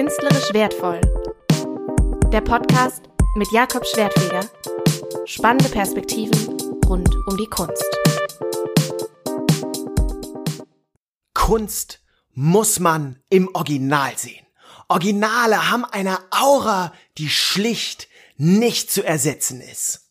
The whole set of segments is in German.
Künstlerisch wertvoll. Der Podcast mit Jakob Schwertfeger. Spannende Perspektiven rund um die Kunst. Kunst muss man im Original sehen. Originale haben eine Aura, die schlicht nicht zu ersetzen ist.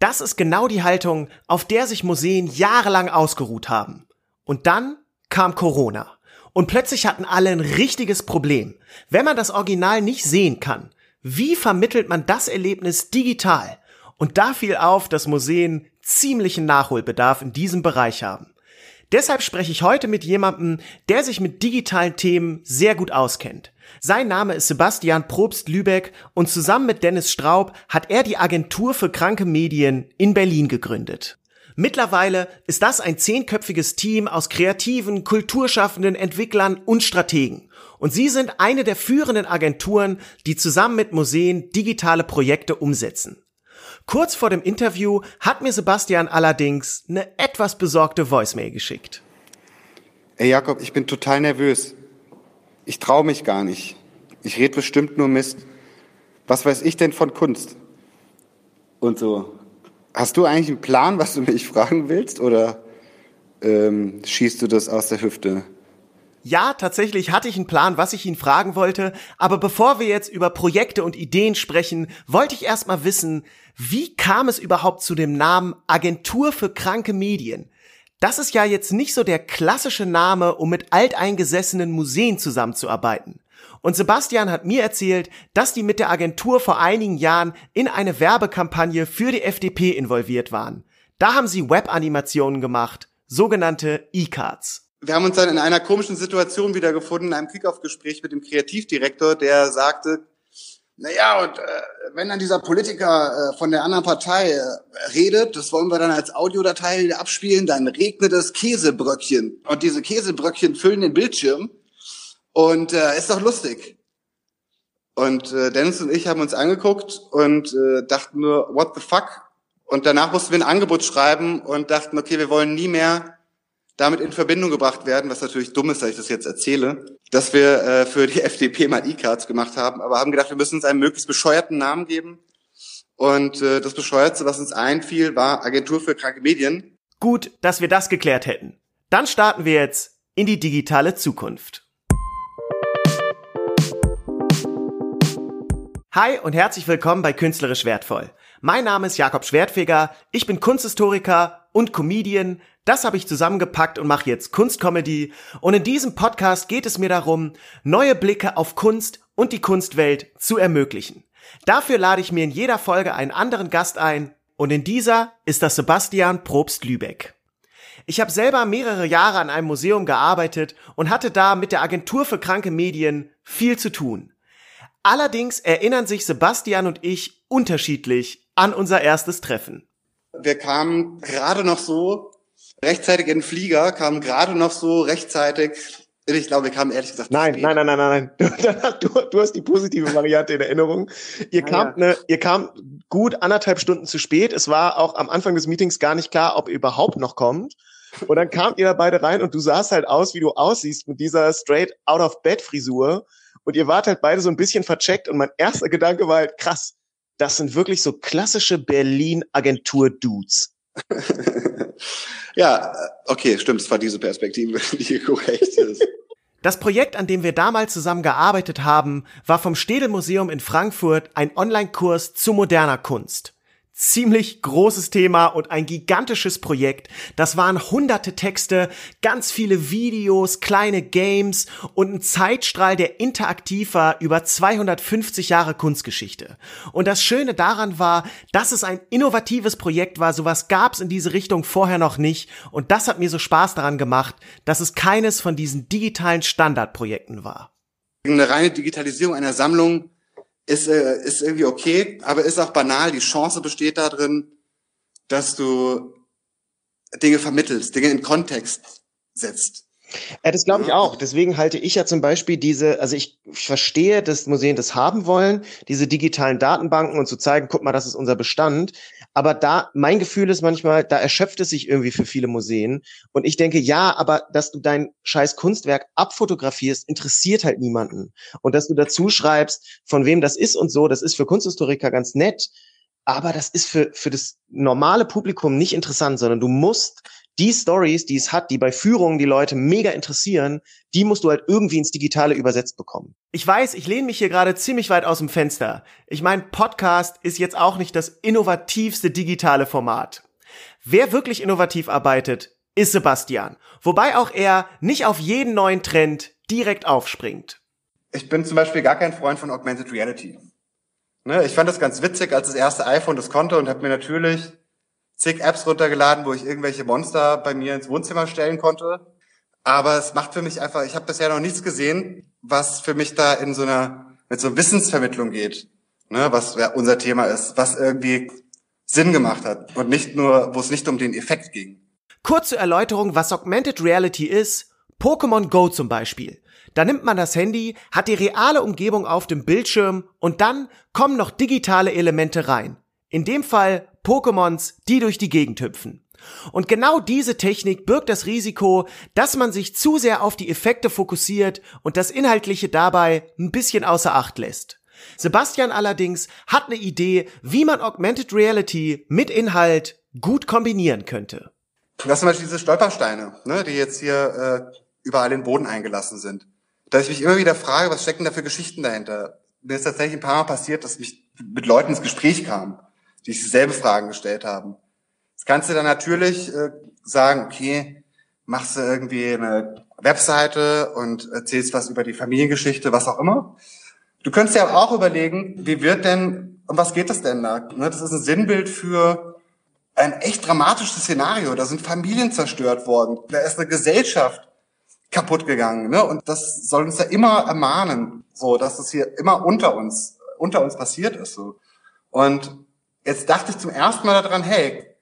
Das ist genau die Haltung, auf der sich Museen jahrelang ausgeruht haben. Und dann kam Corona. Und plötzlich hatten alle ein richtiges Problem. Wenn man das Original nicht sehen kann, wie vermittelt man das Erlebnis digital? Und da fiel auf, dass Museen ziemlichen Nachholbedarf in diesem Bereich haben. Deshalb spreche ich heute mit jemandem, der sich mit digitalen Themen sehr gut auskennt. Sein Name ist Sebastian Probst Lübeck und zusammen mit Dennis Straub hat er die Agentur für kranke Medien in Berlin gegründet. Mittlerweile ist das ein zehnköpfiges Team aus kreativen, kulturschaffenden Entwicklern und Strategen. Und sie sind eine der führenden Agenturen, die zusammen mit Museen digitale Projekte umsetzen. Kurz vor dem Interview hat mir Sebastian allerdings eine etwas besorgte Voicemail geschickt. Ey Jakob, ich bin total nervös. Ich traue mich gar nicht. Ich rede bestimmt nur Mist. Was weiß ich denn von Kunst? Und so. Hast du eigentlich einen Plan, was du mich fragen willst, oder ähm, schießt du das aus der Hüfte? Ja, tatsächlich hatte ich einen Plan, was ich ihn fragen wollte, aber bevor wir jetzt über Projekte und Ideen sprechen, wollte ich erstmal wissen, wie kam es überhaupt zu dem Namen Agentur für kranke Medien? Das ist ja jetzt nicht so der klassische Name, um mit alteingesessenen Museen zusammenzuarbeiten. Und Sebastian hat mir erzählt, dass die mit der Agentur vor einigen Jahren in eine Werbekampagne für die FDP involviert waren. Da haben sie Webanimationen gemacht, sogenannte E-Cards. Wir haben uns dann in einer komischen Situation wiedergefunden, in einem Kickoff-Gespräch mit dem Kreativdirektor, der sagte, naja, und äh, wenn dann dieser Politiker äh, von der anderen Partei äh, redet, das wollen wir dann als Audiodatei abspielen, dann regnet es Käsebröckchen. Und diese Käsebröckchen füllen den Bildschirm. Und äh, ist doch lustig. Und äh, Dennis und ich haben uns angeguckt und äh, dachten nur, what the fuck? Und danach mussten wir ein Angebot schreiben und dachten, okay, wir wollen nie mehr damit in Verbindung gebracht werden, was natürlich dumm ist, dass ich das jetzt erzähle, dass wir äh, für die FDP mal E-Cards gemacht haben, aber haben gedacht, wir müssen uns einen möglichst bescheuerten Namen geben. Und äh, das Bescheuertste, was uns einfiel, war Agentur für kranke Medien. Gut, dass wir das geklärt hätten. Dann starten wir jetzt in die digitale Zukunft. Hi und herzlich willkommen bei Künstlerisch Wertvoll. Mein Name ist Jakob Schwertfeger, ich bin Kunsthistoriker und Comedian. Das habe ich zusammengepackt und mache jetzt Kunstcomedy. Und in diesem Podcast geht es mir darum, neue Blicke auf Kunst und die Kunstwelt zu ermöglichen. Dafür lade ich mir in jeder Folge einen anderen Gast ein und in dieser ist das Sebastian Probst Lübeck. Ich habe selber mehrere Jahre an einem Museum gearbeitet und hatte da mit der Agentur für kranke Medien viel zu tun. Allerdings erinnern sich Sebastian und ich unterschiedlich an unser erstes Treffen. Wir kamen gerade noch so rechtzeitig in den Flieger, kamen gerade noch so rechtzeitig. Ich glaube, wir kamen ehrlich gesagt. Nein, nein, nein, nein, nein, nein. Du, du, hast die positive Variante in Erinnerung. Ihr ah, kamt, ja. ne, ihr kamt gut anderthalb Stunden zu spät. Es war auch am Anfang des Meetings gar nicht klar, ob ihr überhaupt noch kommt. Und dann kamt ihr da beide rein und du sahst halt aus, wie du aussiehst mit dieser straight out of bed Frisur und ihr wart halt beide so ein bisschen vercheckt und mein erster Gedanke war halt, krass, das sind wirklich so klassische Berlin-Agentur-Dudes. ja, okay, stimmt, es war diese Perspektive, die korrekt ist. Das Projekt, an dem wir damals zusammen gearbeitet haben, war vom Städel Museum in Frankfurt ein Online-Kurs zu moderner Kunst ziemlich großes Thema und ein gigantisches Projekt. Das waren hunderte Texte, ganz viele Videos, kleine Games und ein Zeitstrahl, der interaktiv war über 250 Jahre Kunstgeschichte. Und das Schöne daran war, dass es ein innovatives Projekt war. Sowas gab es in diese Richtung vorher noch nicht. Und das hat mir so Spaß daran gemacht, dass es keines von diesen digitalen Standardprojekten war. Eine reine Digitalisierung einer Sammlung ist, äh, ist irgendwie okay, aber ist auch banal. Die Chance besteht darin, dass du Dinge vermittelst, Dinge in Kontext setzt. Ja, das glaube ich auch. Deswegen halte ich ja zum Beispiel diese, also ich verstehe, dass Museen das haben wollen, diese digitalen Datenbanken und zu zeigen, guck mal, das ist unser Bestand. Aber da, mein Gefühl ist manchmal, da erschöpft es sich irgendwie für viele Museen. Und ich denke, ja, aber dass du dein scheiß Kunstwerk abfotografierst, interessiert halt niemanden. Und dass du dazu schreibst, von wem das ist und so, das ist für Kunsthistoriker ganz nett. Aber das ist für, für das normale Publikum nicht interessant, sondern du musst die Stories, die es hat, die bei Führungen die Leute mega interessieren, die musst du halt irgendwie ins Digitale übersetzt bekommen. Ich weiß, ich lehne mich hier gerade ziemlich weit aus dem Fenster. Ich meine, Podcast ist jetzt auch nicht das innovativste digitale Format. Wer wirklich innovativ arbeitet, ist Sebastian. Wobei auch er nicht auf jeden neuen Trend direkt aufspringt. Ich bin zum Beispiel gar kein Freund von Augmented Reality. Ne, ich fand das ganz witzig, als das erste iPhone das konnte und habe mir natürlich zig Apps runtergeladen, wo ich irgendwelche Monster bei mir ins Wohnzimmer stellen konnte. Aber es macht für mich einfach, ich habe bisher noch nichts gesehen, was für mich da in so einer, mit so Wissensvermittlung geht, ne, was ja unser Thema ist, was irgendwie Sinn gemacht hat und nicht nur, wo es nicht um den Effekt ging. Kurze Erläuterung, was Augmented Reality ist. Pokémon Go zum Beispiel. Da nimmt man das Handy, hat die reale Umgebung auf dem Bildschirm und dann kommen noch digitale Elemente rein. In dem Fall Pokémons, die durch die Gegend hüpfen. Und genau diese Technik birgt das Risiko, dass man sich zu sehr auf die Effekte fokussiert und das Inhaltliche dabei ein bisschen außer Acht lässt. Sebastian allerdings hat eine Idee, wie man Augmented Reality mit Inhalt gut kombinieren könnte. Das sind zum Beispiel diese Stolpersteine, ne, die jetzt hier äh, überall in den Boden eingelassen sind. Da ich mich immer wieder frage, was stecken da für Geschichten dahinter? Mir ist tatsächlich ein paar Mal passiert, dass ich mit Leuten ins Gespräch kam die sich dieselbe Fragen gestellt haben. Das kannst du dann natürlich äh, sagen, okay, machst du irgendwie eine Webseite und erzählst was über die Familiengeschichte, was auch immer. Du könntest ja auch überlegen, wie wird denn, um was geht das denn da? Ne, das ist ein Sinnbild für ein echt dramatisches Szenario. Da sind Familien zerstört worden. Da ist eine Gesellschaft kaputt gegangen. Ne? Und das soll uns ja immer ermahnen, so, dass es hier immer unter uns, unter uns passiert ist. So. Und Jetzt dachte ich zum ersten Mal daran, hey,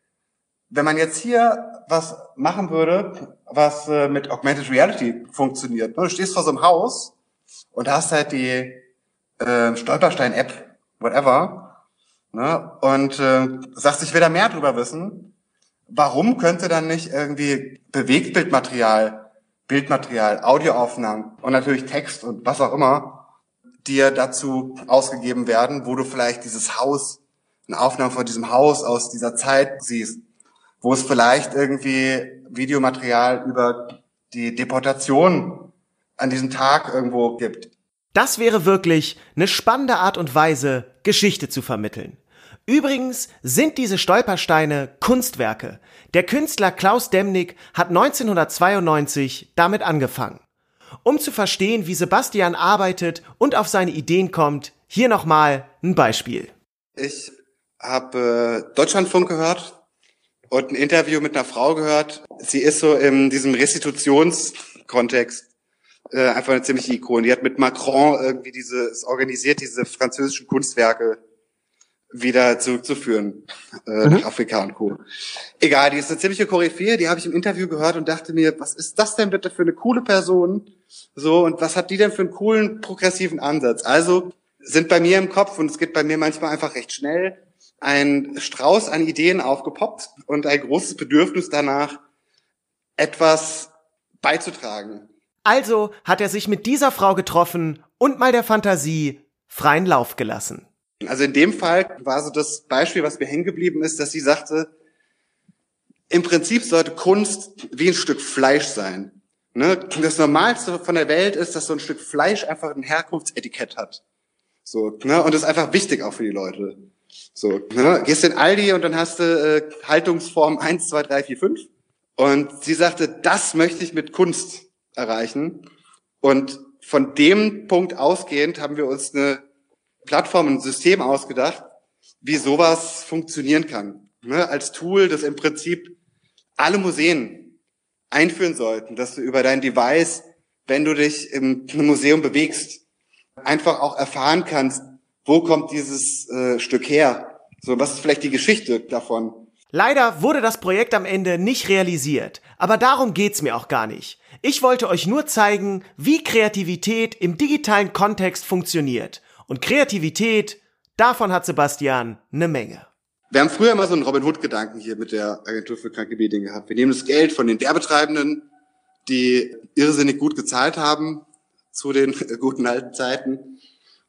wenn man jetzt hier was machen würde, was äh, mit Augmented Reality funktioniert. Ne? Du stehst vor so einem Haus und hast halt die äh, Stolperstein-App, whatever, ne? und äh, sagst, ich will da mehr drüber wissen. Warum könnte dann nicht irgendwie Bewegtbildmaterial, Bildmaterial, Audioaufnahmen und natürlich Text und was auch immer dir dazu ausgegeben werden, wo du vielleicht dieses Haus eine Aufnahme von diesem Haus aus dieser Zeit siehst, wo es vielleicht irgendwie Videomaterial über die Deportation an diesem Tag irgendwo gibt. Das wäre wirklich eine spannende Art und Weise, Geschichte zu vermitteln. Übrigens sind diese Stolpersteine Kunstwerke. Der Künstler Klaus Demnig hat 1992 damit angefangen. Um zu verstehen, wie Sebastian arbeitet und auf seine Ideen kommt, hier nochmal ein Beispiel. Ich habe äh, Deutschlandfunk gehört und ein Interview mit einer Frau gehört. Sie ist so in diesem Restitutionskontext äh, einfach eine ziemliche Ikone. Die hat mit Macron irgendwie diese, organisiert, diese französischen Kunstwerke wieder zurückzuführen äh, mhm. nach Afrika und Co. Egal, die ist eine ziemliche Koryphäe, die habe ich im Interview gehört und dachte mir, was ist das denn bitte für eine coole Person? So, und was hat die denn für einen coolen, progressiven Ansatz? Also sind bei mir im Kopf, und es geht bei mir manchmal einfach recht schnell, ein Strauß an Ideen aufgepoppt und ein großes Bedürfnis danach, etwas beizutragen. Also hat er sich mit dieser Frau getroffen und mal der Fantasie freien Lauf gelassen. Also in dem Fall war so das Beispiel, was mir hängen geblieben ist, dass sie sagte, im Prinzip sollte Kunst wie ein Stück Fleisch sein. Ne? Das Normalste von der Welt ist, dass so ein Stück Fleisch einfach ein Herkunftsetikett hat. So, ne? Und das ist einfach wichtig auch für die Leute. So, ne? gehst in Aldi und dann hast du äh, Haltungsform 1, 2, 3, 4, 5. Und sie sagte, das möchte ich mit Kunst erreichen. Und von dem Punkt ausgehend haben wir uns eine Plattform, ein System ausgedacht, wie sowas funktionieren kann. Ne? Als Tool, das im Prinzip alle Museen einführen sollten, dass du über dein Device, wenn du dich im Museum bewegst, einfach auch erfahren kannst, wo kommt dieses äh, Stück her? So, was ist vielleicht die Geschichte davon? Leider wurde das Projekt am Ende nicht realisiert, aber darum geht's mir auch gar nicht. Ich wollte euch nur zeigen, wie Kreativität im digitalen Kontext funktioniert. Und Kreativität, davon hat Sebastian eine Menge. Wir haben früher mal so einen Robin Hood-Gedanken hier mit der Agentur für kranke Medien gehabt. Wir nehmen das Geld von den Werbetreibenden, die irrsinnig gut gezahlt haben zu den guten alten Zeiten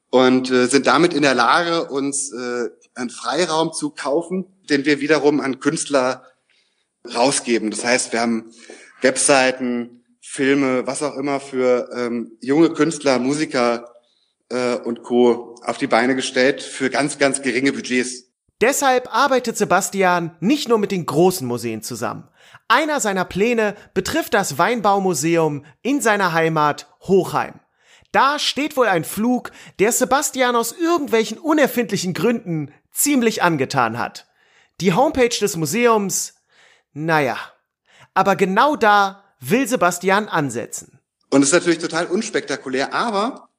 und äh, sind damit in der Lage, uns äh, einen Freiraum zu kaufen, den wir wiederum an Künstler rausgeben. Das heißt, wir haben Webseiten, Filme, was auch immer für ähm, junge Künstler, Musiker äh, und Co. auf die Beine gestellt für ganz, ganz geringe Budgets. Deshalb arbeitet Sebastian nicht nur mit den großen Museen zusammen. Einer seiner Pläne betrifft das Weinbaumuseum in seiner Heimat Hochheim. Da steht wohl ein Flug, der Sebastian aus irgendwelchen unerfindlichen Gründen ziemlich angetan hat. Die Homepage des Museums, naja. Aber genau da will Sebastian ansetzen. Und es ist natürlich total unspektakulär, aber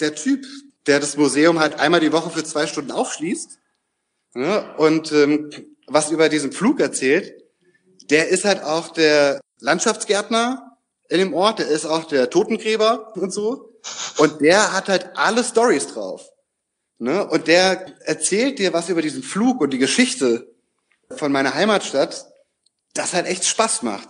der Typ, der das Museum halt einmal die Woche für zwei Stunden aufschließt ja, und ähm, was über diesen Flug erzählt, der ist halt auch der Landschaftsgärtner in dem Ort, der ist auch der Totengräber und so. Und der hat halt alle Stories drauf. Ne? Und der erzählt dir was über diesen Flug und die Geschichte von meiner Heimatstadt, das halt echt Spaß macht.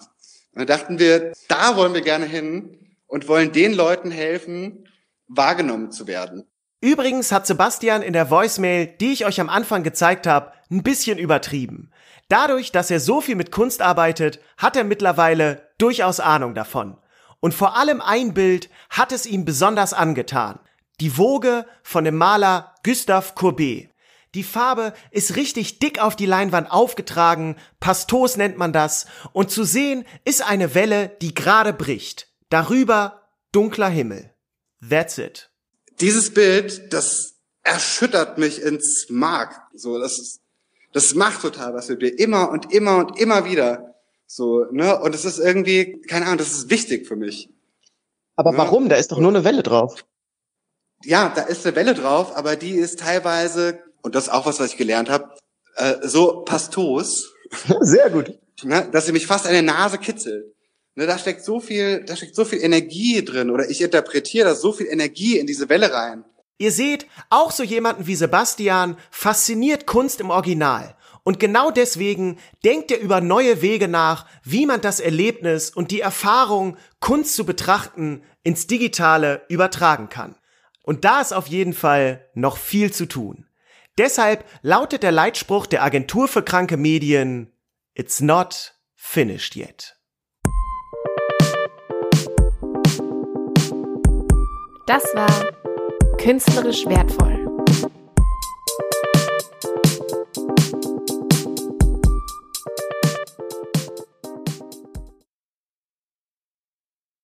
Und da dachten wir, da wollen wir gerne hin und wollen den Leuten helfen, wahrgenommen zu werden. Übrigens hat Sebastian in der Voicemail, die ich euch am Anfang gezeigt habe, ein bisschen übertrieben. Dadurch, dass er so viel mit Kunst arbeitet, hat er mittlerweile durchaus Ahnung davon. Und vor allem ein Bild hat es ihm besonders angetan. Die Woge von dem Maler Gustave Courbet. Die Farbe ist richtig dick auf die Leinwand aufgetragen, Pastos nennt man das, und zu sehen ist eine Welle, die gerade bricht. Darüber dunkler Himmel. That's it. Dieses Bild, das erschüttert mich ins Mark. So, das ist, das macht total was mit mir. Immer und immer und immer wieder. So, ne? Und es ist irgendwie, keine Ahnung, das ist wichtig für mich. Aber ja. warum? Da ist doch nur eine Welle drauf. Ja, da ist eine Welle drauf, aber die ist teilweise und das ist auch was, was ich gelernt habe, äh, so pastos. Sehr gut. Ne, dass sie mich fast an der Nase kitzelt. Ne, da steckt so viel, da steckt so viel Energie drin oder ich interpretiere da so viel Energie in diese Welle rein. Ihr seht, auch so jemanden wie Sebastian fasziniert Kunst im Original. Und genau deswegen denkt er über neue Wege nach, wie man das Erlebnis und die Erfahrung, Kunst zu betrachten, ins Digitale übertragen kann. Und da ist auf jeden Fall noch viel zu tun. Deshalb lautet der Leitspruch der Agentur für kranke Medien It's not finished yet. Das war künstlerisch wertvoll.